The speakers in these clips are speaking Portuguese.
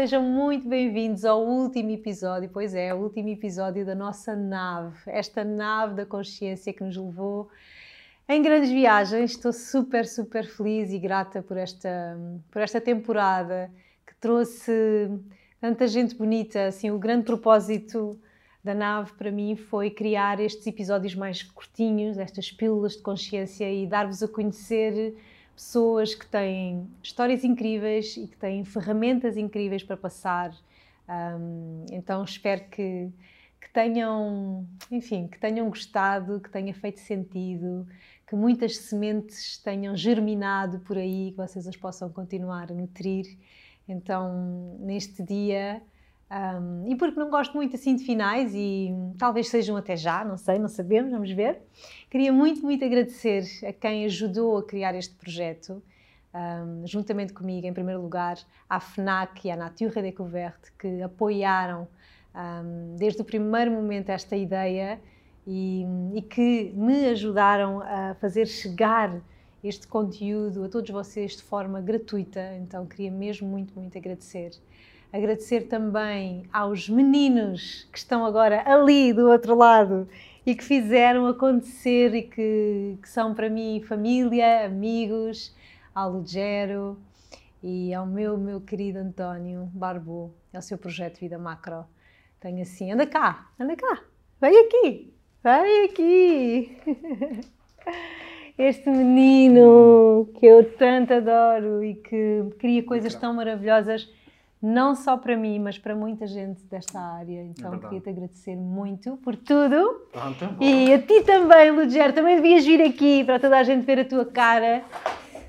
sejam muito bem-vindos ao último episódio, pois é, o último episódio da nossa nave, esta nave da consciência que nos levou em grandes viagens. Estou super, super feliz e grata por esta, por esta temporada que trouxe tanta gente bonita. Assim, o grande propósito da nave para mim foi criar estes episódios mais curtinhos, estas pílulas de consciência e dar-vos a conhecer pessoas que têm histórias incríveis e que têm ferramentas incríveis para passar. Um, então espero que, que tenham, enfim, que tenham gostado, que tenha feito sentido, que muitas sementes tenham germinado por aí, que vocês as possam continuar a nutrir. Então, neste dia, um, e porque não gosto muito assim de finais e talvez sejam até já, não sei, não sabemos, vamos ver. Queria muito, muito agradecer a quem ajudou a criar este projeto, um, juntamente comigo, em primeiro lugar, à FNAC e à Nature Découverte, que apoiaram um, desde o primeiro momento esta ideia e, e que me ajudaram a fazer chegar este conteúdo a todos vocês de forma gratuita. Então, queria mesmo muito, muito agradecer. Agradecer também aos meninos que estão agora ali do outro lado e que fizeram acontecer e que, que são para mim família, amigos, ao Lugero e ao meu, meu querido António Barbo, é o seu projeto Vida Macro. Tenho assim, anda cá, anda cá, vem aqui, vem aqui. Este menino que eu tanto adoro e que cria coisas tão maravilhosas não só para mim, mas para muita gente desta área. Então é queria te agradecer muito por tudo. Pronto, e a ti também, Luger, também devias vir aqui para toda a gente ver a tua cara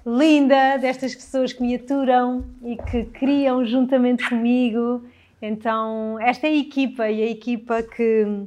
linda destas pessoas que me aturam e que criam juntamente comigo. Então, esta é a equipa e a equipa que,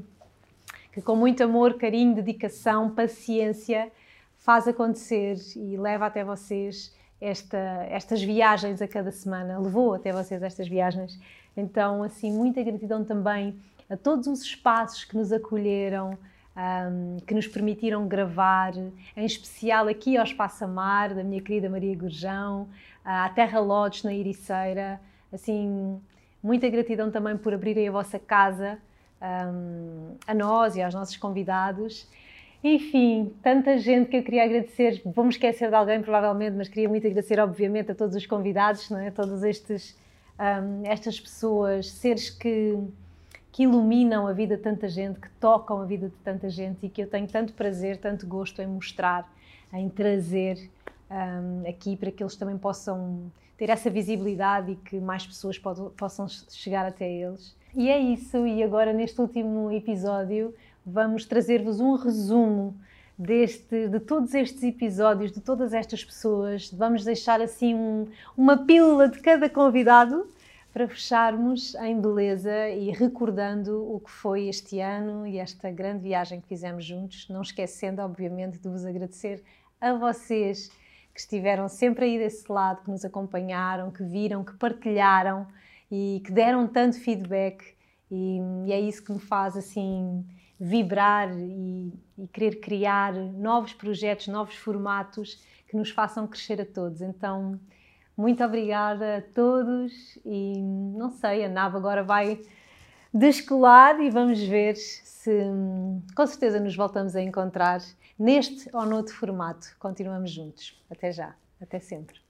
que com muito amor, carinho, dedicação, paciência faz acontecer e leva até vocês esta, estas viagens a cada semana, levou até vocês estas viagens. Então, assim, muita gratidão também a todos os espaços que nos acolheram, um, que nos permitiram gravar, em especial aqui ao Espaço Amar, da minha querida Maria Gurjão, à Terra Lodge, na Iriceira. Assim, muita gratidão também por abrirem a vossa casa um, a nós e aos nossos convidados. Enfim, tanta gente que eu queria agradecer. Vou-me esquecer de alguém, provavelmente, mas queria muito agradecer, obviamente, a todos os convidados, não é? a todas estes, um, estas pessoas, seres que, que iluminam a vida de tanta gente, que tocam a vida de tanta gente e que eu tenho tanto prazer, tanto gosto em mostrar, em trazer um, aqui para que eles também possam ter essa visibilidade e que mais pessoas possam chegar até eles. E é isso, e agora neste último episódio vamos trazer-vos um resumo deste, de todos estes episódios, de todas estas pessoas. Vamos deixar assim um, uma pílula de cada convidado para fecharmos em beleza e recordando o que foi este ano e esta grande viagem que fizemos juntos, não esquecendo, obviamente, de vos agradecer a vocês que estiveram sempre aí desse lado, que nos acompanharam, que viram, que partilharam e que deram tanto feedback. E, e é isso que me faz assim vibrar e, e, querer criar novos projetos, novos formatos que nos façam crescer a todos. Então, muito obrigada a todos e não sei, a nave agora vai descolar e vamos ver se com certeza nos voltamos a encontrar neste ou noutro formato. Continuamos juntos. Até já, até sempre.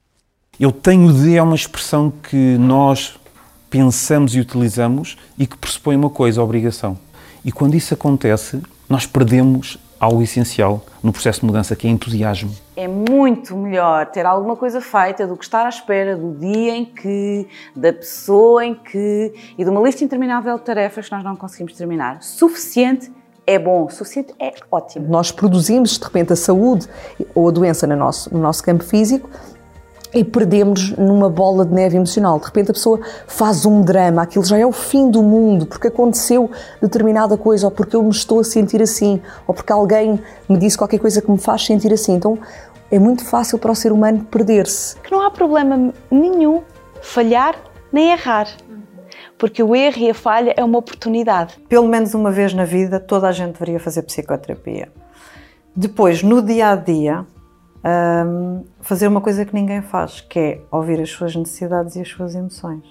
Eu tenho de é uma expressão que nós pensamos e utilizamos e que pressupõe uma coisa, obrigação. E quando isso acontece, nós perdemos algo essencial no processo de mudança, que é entusiasmo. É muito melhor ter alguma coisa feita do que estar à espera do dia em que, da pessoa em que e de uma lista interminável de tarefas que nós não conseguimos terminar. Suficiente é bom, suficiente é ótimo. Nós produzimos, de repente, a saúde ou a doença no nosso, no nosso campo físico e perdemos numa bola de neve emocional. De repente a pessoa faz um drama, aquilo já é o fim do mundo, porque aconteceu determinada coisa, ou porque eu me estou a sentir assim, ou porque alguém me disse qualquer coisa que me faz sentir assim. Então é muito fácil para o ser humano perder-se. Que não há problema nenhum falhar nem errar. Porque o erro e a falha é uma oportunidade. Pelo menos uma vez na vida, toda a gente deveria fazer psicoterapia. Depois, no dia a dia, um, fazer uma coisa que ninguém faz, que é ouvir as suas necessidades e as suas emoções.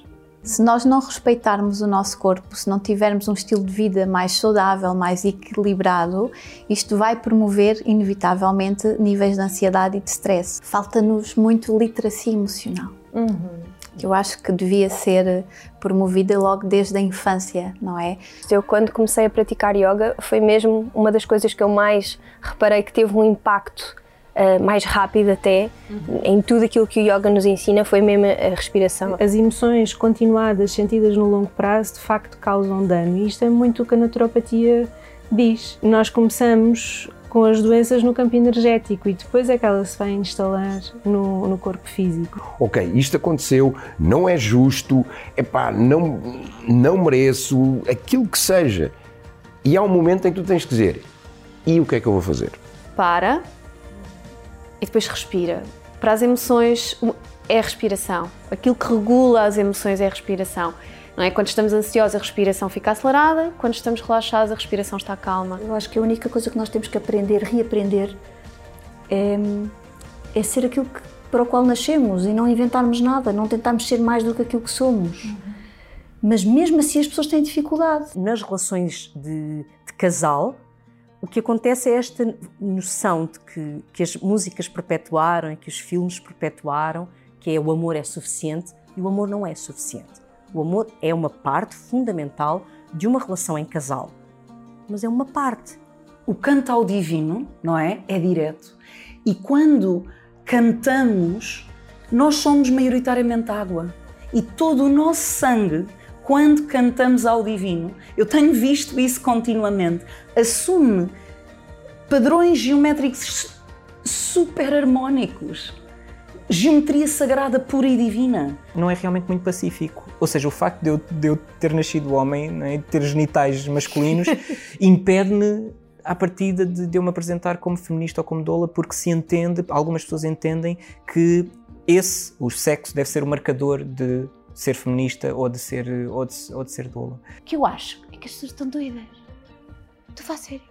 Se nós não respeitarmos o nosso corpo, se não tivermos um estilo de vida mais saudável, mais equilibrado, isto vai promover, inevitavelmente, níveis de ansiedade e de stress. Falta-nos muito literacia emocional. Uhum. Que eu acho que devia ser promovida logo desde a infância, não é? Eu, quando comecei a praticar yoga, foi mesmo uma das coisas que eu mais reparei que teve um impacto uh, mais rápido até uhum. em tudo aquilo que o yoga nos ensina foi mesmo a respiração. As emoções continuadas sentidas no longo prazo de facto causam dano e isto é muito o que a naturopatia diz. Nós começamos com as doenças no campo energético e depois é que ela se vai instalar no, no corpo físico. Ok, isto aconteceu, não é justo, epá, não, não mereço, aquilo que seja. E há um momento em que tu tens que dizer, e o que é que eu vou fazer? Para, e depois respira. Para as emoções é a respiração. Aquilo que regula as emoções é a respiração. Não é? Quando estamos ansiosos, a respiração fica acelerada, quando estamos relaxados, a respiração está calma. Eu acho que a única coisa que nós temos que aprender, reaprender, é, é ser aquilo que, para o qual nascemos e não inventarmos nada, não tentarmos ser mais do que aquilo que somos. Uhum. Mas mesmo assim as pessoas têm dificuldade. Nas relações de, de casal, o que acontece é esta noção de que, que as músicas perpetuaram que os filmes perpetuaram, que é o amor é suficiente, e o amor não é suficiente. O amor é uma parte fundamental de uma relação em casal, mas é uma parte. O canto ao divino, não é? É direto. E quando cantamos, nós somos maioritariamente água. E todo o nosso sangue quando cantamos ao divino, eu tenho visto isso continuamente, assume padrões geométricos super harmónicos. Geometria sagrada pura e divina. Não é realmente muito pacífico. Ou seja, o facto de eu, de eu ter nascido homem, né, de ter genitais masculinos, impede-me à partida de, de eu me apresentar como feminista ou como doula, porque se entende, algumas pessoas entendem que esse, o sexo, deve ser o marcador de ser feminista ou de ser, ou de, ou de ser doula. O que eu acho é que as pessoas estão doidas. Estou a falar sério.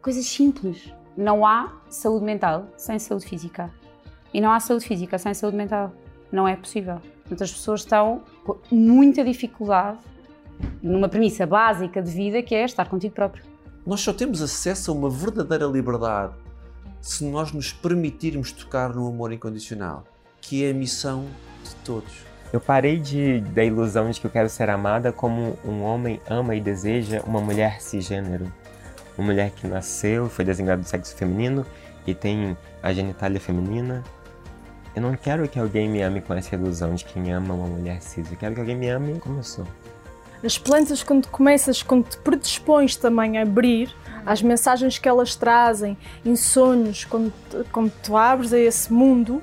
Coisas simples. Não há saúde mental sem saúde física. E não há saúde física sem saúde mental. Não é possível. Portanto, as pessoas estão com muita dificuldade numa premissa básica de vida que é estar contigo próprio. Nós só temos acesso a uma verdadeira liberdade se nós nos permitirmos tocar no amor incondicional, que é a missão de todos. Eu parei de, da ilusão de que eu quero ser amada como um homem ama e deseja uma mulher cisgênero. Uma mulher que nasceu, foi designada do sexo feminino e tem a genitália feminina. Eu não quero que alguém me ame com essa ilusão de quem ama uma mulher cis. Eu quero que alguém me ame como eu sou. As plantas, quando começas, quando te predispões também a abrir às mensagens que elas trazem, em sonhos, quando, quando tu abres a esse mundo,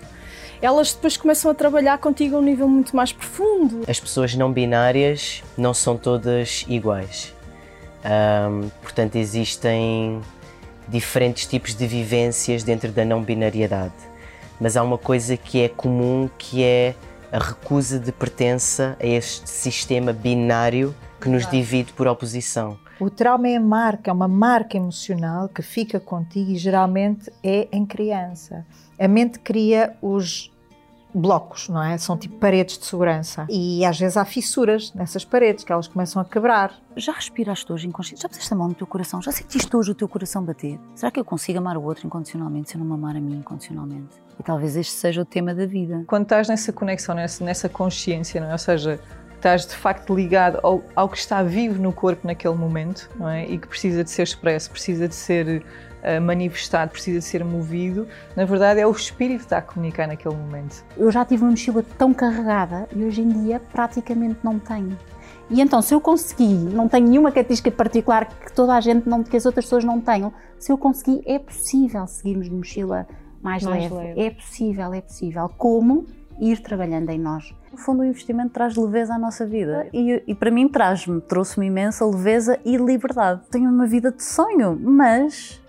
elas depois começam a trabalhar contigo a um nível muito mais profundo. As pessoas não binárias não são todas iguais. Um, portanto, existem diferentes tipos de vivências dentro da não binariedade. Mas há uma coisa que é comum que é a recusa de pertença a este sistema binário que nos divide por oposição. O trauma é a marca, é uma marca emocional que fica contigo e geralmente é em criança. A mente cria os blocos, não é? São tipo paredes de segurança. E às vezes há fissuras nessas paredes que elas começam a quebrar. Já respiraste hoje inconsciente? Já puseste a mão no teu coração? Já sentiste hoje o teu coração bater? Será que eu consigo amar o outro incondicionalmente se eu não me amar a mim incondicionalmente? E talvez este seja o tema da vida. Quando estás nessa conexão, nessa, nessa consciência, não é? Ou seja, estás de facto ligado ao, ao, que está vivo no corpo naquele momento, não é? E que precisa de ser expresso, precisa de ser manifestado, precisa ser movido, na verdade é o espírito que está a comunicar naquele momento. Eu já tive uma mochila tão carregada e hoje em dia praticamente não tenho. E então, se eu conseguir, não tenho nenhuma característica particular que toda a gente não, que as outras pessoas não tenham, se eu conseguir, é possível seguirmos de mochila mais, mais leve. leve. É possível, é possível. Como? Ir trabalhando em nós. No fundo, o investimento traz leveza à nossa vida. E, e para mim, traz-me, trouxe-me imensa leveza e liberdade. Tenho uma vida de sonho, mas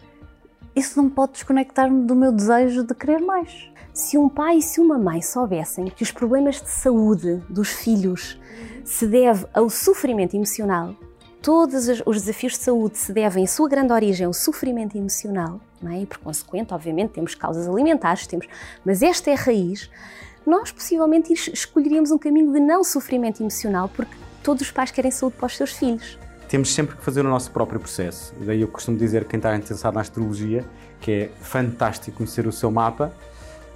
isso não pode desconectar-me do meu desejo de querer mais. Se um pai e se uma mãe soubessem que os problemas de saúde dos filhos se deve ao sofrimento emocional, todos os desafios de saúde se devem, em sua grande origem, ao sofrimento emocional, não é? e por consequente, obviamente, temos causas alimentares, temos, mas esta é a raiz, nós possivelmente escolheríamos um caminho de não sofrimento emocional, porque todos os pais querem saúde para os seus filhos. Temos sempre que fazer o nosso próprio processo. Daí eu costumo dizer que quem está interessado na astrologia que é fantástico conhecer o seu mapa,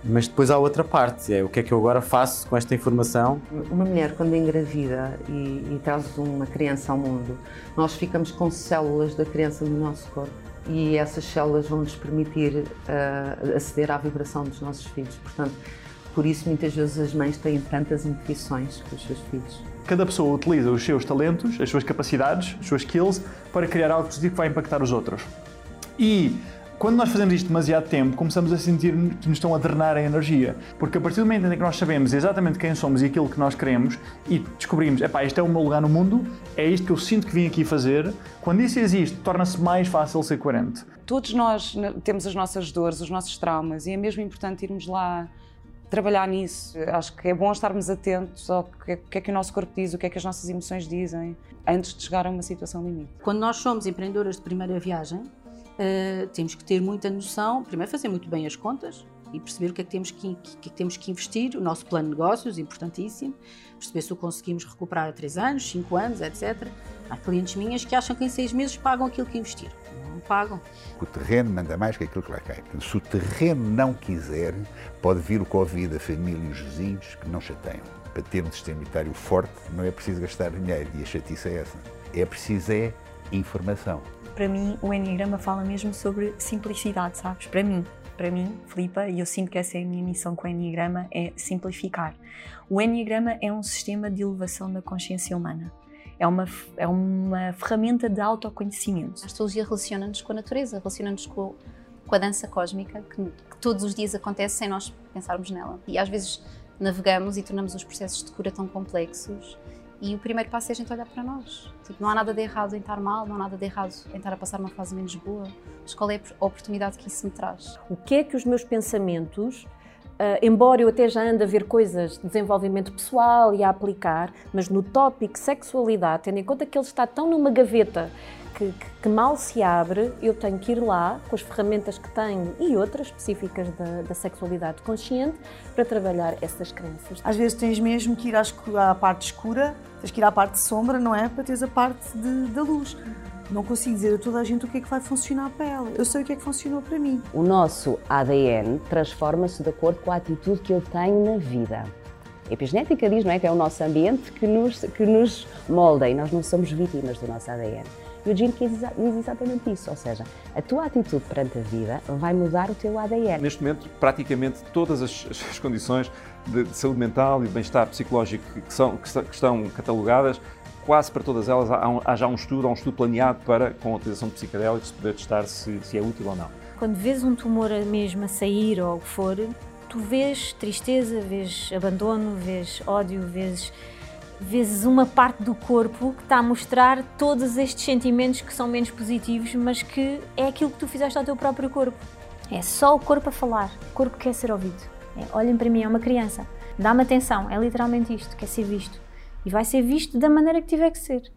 mas depois há outra parte, é o que é que eu agora faço com esta informação. Uma mulher, quando engravida e, e traz uma criança ao mundo, nós ficamos com células da criança no nosso corpo e essas células vão nos permitir uh, aceder à vibração dos nossos filhos. Portanto, por isso muitas vezes as mães têm tantas intuições com os seus filhos. Cada pessoa utiliza os seus talentos, as suas capacidades, as suas skills para criar algo positivo que vai impactar os outros. E quando nós fazemos isto demasiado tempo, começamos a sentir que nos estão a drenar a energia. Porque a partir do momento em que nós sabemos exatamente quem somos e aquilo que nós queremos e descobrimos, epá, este é o meu lugar no mundo, é isto que eu sinto que vim aqui fazer, quando isso existe, torna-se mais fácil ser coerente. Todos nós temos as nossas dores, os nossos traumas e é mesmo importante irmos lá trabalhar nisso. Acho que é bom estarmos atentos ao que é, que é que o nosso corpo diz, o que é que as nossas emoções dizem, antes de chegar a uma situação limite. Quando nós somos empreendedoras de primeira viagem, uh, temos que ter muita noção, primeiro fazer muito bem as contas e perceber o que é que temos que, que, que, temos que investir, o nosso plano de negócios, importantíssimo, perceber se o conseguimos recuperar a 3 anos, 5 anos, etc. Há clientes minhas que acham que em 6 meses pagam aquilo que investiram. Não pagam. O terreno manda mais que aquilo que lá cai. Se o terreno não quiser, pode vir o Covid, a família e os vizinhos que não chateiam. Para ter um sistema imunitário forte, não é preciso gastar dinheiro e a chatice é essa. É preciso é informação para mim o Enneagrama fala mesmo sobre simplicidade, sabes? Para mim, para mim, Filipa, e eu sinto que essa é a minha missão com o Enneagrama, é simplificar. O Enneagrama é um sistema de elevação da consciência humana. É uma, é uma ferramenta de autoconhecimento. A astrologia relaciona-nos com a natureza, relaciona-nos com, com, a dança cósmica, que, que todos os dias acontece sem nós pensarmos nela. E às vezes navegamos e tornamos os processos de cura tão complexos e o primeiro passo é a gente olhar para nós. Tipo, não há nada de errado em estar mal, não há nada de errado em estar a passar uma fase menos boa. Mas qual é a oportunidade que isso me traz? O que é que os meus pensamentos, embora eu até já ande a ver coisas de desenvolvimento pessoal e a aplicar, mas no tópico sexualidade, tendo em conta que ele está tão numa gaveta que, que, que, mal se abre, eu tenho que ir lá com as ferramentas que tenho e outras específicas da, da sexualidade consciente para trabalhar essas crenças. Às vezes tens mesmo que ir à, à parte escura, tens que ir à parte de sombra, não é? Para teres a parte de, da luz. Não consigo dizer a toda a gente o que é que vai funcionar para ela. Eu sei o que é que funcionou para mim. O nosso ADN transforma-se de acordo com a atitude que eu tenho na vida. A epigenética diz não é, que é o nosso ambiente que nos, que nos molda e nós não somos vítimas do nosso ADN. E o Gene diz exatamente isso, ou seja, a tua atitude perante a vida vai mudar o teu ADN. Neste momento, praticamente todas as, as condições de, de, saúde mental e de bem-estar psicológico que, são, que, estão catalogadas, quase para todas elas há, há, já um estudo, há um estudo planeado para, com a utilização de psicodélicos, poder testar se, se é útil ou não. Quando vês um tumor mesmo a sair ou o que for, tu vês tristeza, vês abandono, vês ódio, vês vezes uma parte do corpo que está a mostrar todos estes sentimentos que são menos positivos, mas que é aquilo que tu fizeste ao teu próprio corpo. É só o corpo a falar, o corpo quer ser ouvido. É, olhem para mim, é uma criança, dá-me atenção, é literalmente isto, quer ser visto. E vai ser visto da maneira que tiver que ser.